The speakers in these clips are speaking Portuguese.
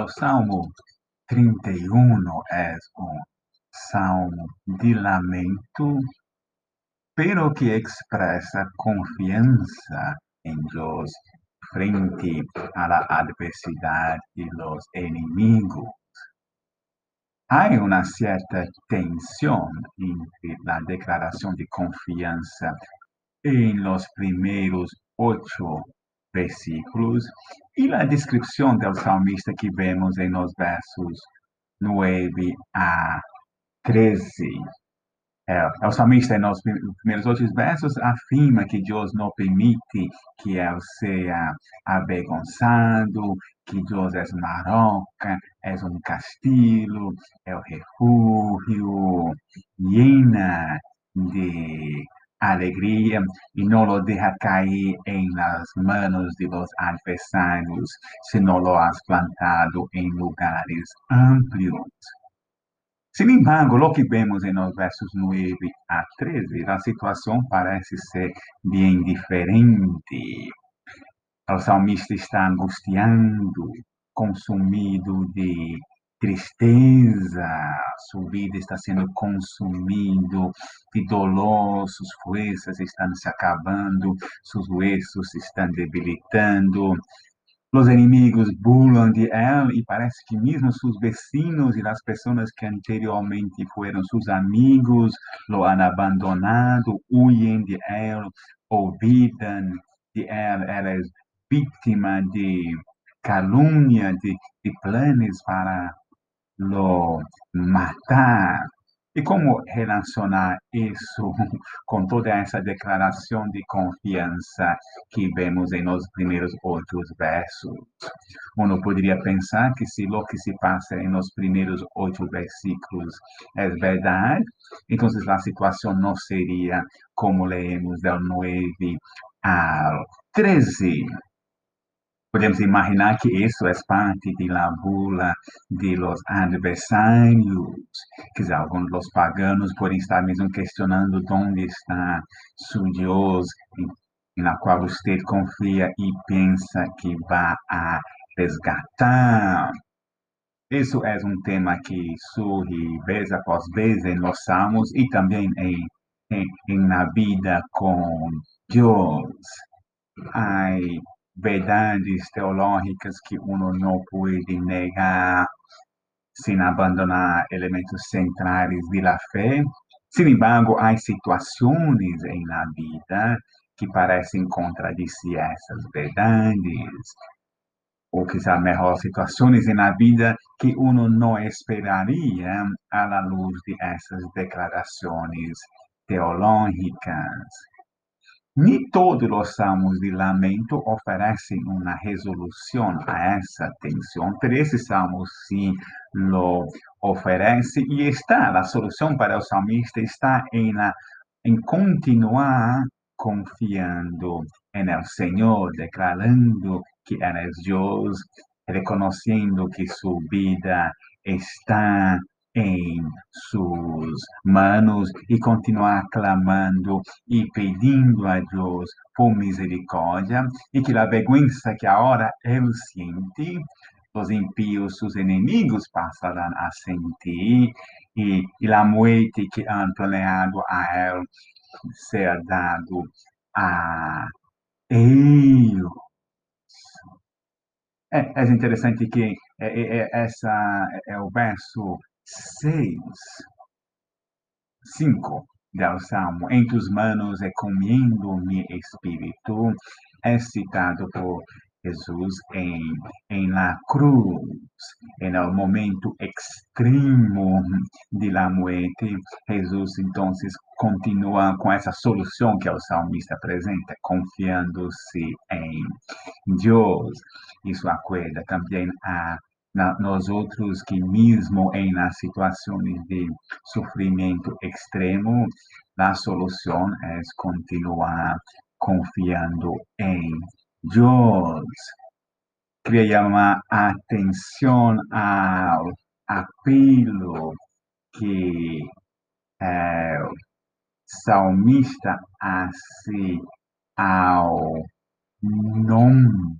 o Salmo 31 é um salmo de lamento, pero que expressa confiança em Deus frente à adversidade e os inimigos. Há uma certa tensão entre a declaração de confiança em los primeiros oito versículos e a descrição do salmista que vemos em los versos 9 a 13. É, o salmista, nos primeiros oito versos, afirma que Deus não permite que ele seja avergonçado, que Deus é uma roca, é um castelo, é o refúgio, llena de alegria e não lo deja cair em las manos de los adversários, sino lo has plantado em lugares amplios. Sin embargo, lo que vemos en los versos 9 a 13, la situación parece ser bien diferente. O salmista está angustiando, consumido de tristeza, sua vida está sendo consumido de dolor, suas forças estão se acabando, seus huesos se estão debilitando, os inimigos burlam de él e parece que mesmo seus vecinos e as pessoas que anteriormente foram seus amigos lo han abandonado, huyen de él, olvidam de él, ela é vítima de calúnia, de, de planos para lo matar. E como relacionar isso com toda essa declaração de confiança que vemos em nos primeiros oito versos? Uno poderia pensar que se o que se passa em nos primeiros oito versículos é verdade, então a situação não seria como leemos del 9 ao 13. Podemos imaginar que isso é parte de la bula de los adversários, que alguns dos paganos podem estar mesmo questionando onde está seu Deus, la qual você confia e pensa que vai a resgatar. Isso é um tema que surge vez após vez em los salmos e também em, em, em na vida com Deus. Ai, verdades teológicas que uno não pode negar sem abandonar elementos centrais da fé. Sin embargo, há situações em la vida que parecem contradizer essas verdades, ou quizá melhor, situações na vida que uno não esperaria à luz de essas declarações teológicas. Nem todos os salmos de lamento oferecem uma resolução a essa tensão, mas esse salmo sim lo oferece e está, a solução para o salmista está em, em continuar confiando el Senhor, declarando que eres Deus, reconhecendo que sua vida está em suas manos e continuar clamando e pedindo a Deus por misericórdia e que a vergüenza que agora ele sente, os impíos, seus inimigos passarão a sentir e, e a morte que han planeado a ele ser dado a eles. É, é interessante que é, é, é essa é o verso 6, 5 del Salmo, em tus manos encomiendo mi espírito, é citado por Jesus em, em la cruz, en el momento extremo de la muerte, Jesus então continua com essa solução que o salmista apresenta, confiando-se em Deus. Isso acuerda também a na, nós outros que mesmo em nas situações de sofrimento extremo, a solução é continuar confiando em Deus. Queria chamar atenção ao apelo que é, salmista hace ao nome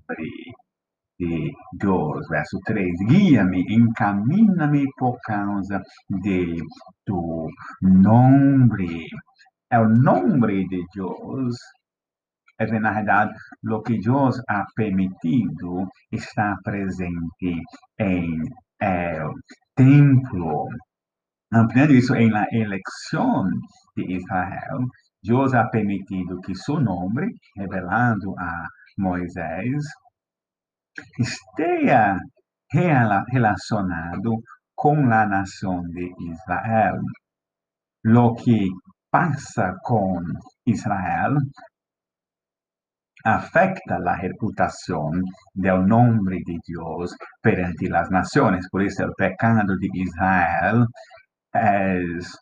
de Deus. Verso 3, guia-me, encamina-me por causa de tu nome. É o nome de Deus é na realidade o que Deus ha permitido está presente em el templo. Ampliando isso em la eleição de Israel, Deus ha permitido que seu nome, revelado a Moisés, esteja relacionado com a nação de Israel. Lo que passa com Israel afecta la reputación del nombre de Dios perante las naciones. Por eso el pecado de Israel es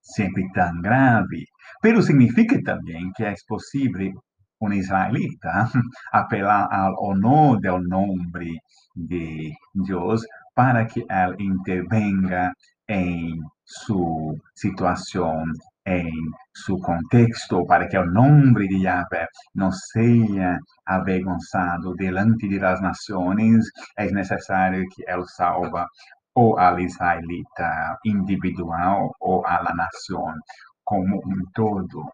siempre tan grave. Pero significa también que es posible un israelita apelar al honor del nombre de Dios para que él intervenga en su situación em seu contexto, para que o nome de Yahvé não seja avergonzado delante de las nações, é necessário que ele salva ou al israelita individual ou a la nação como um todo.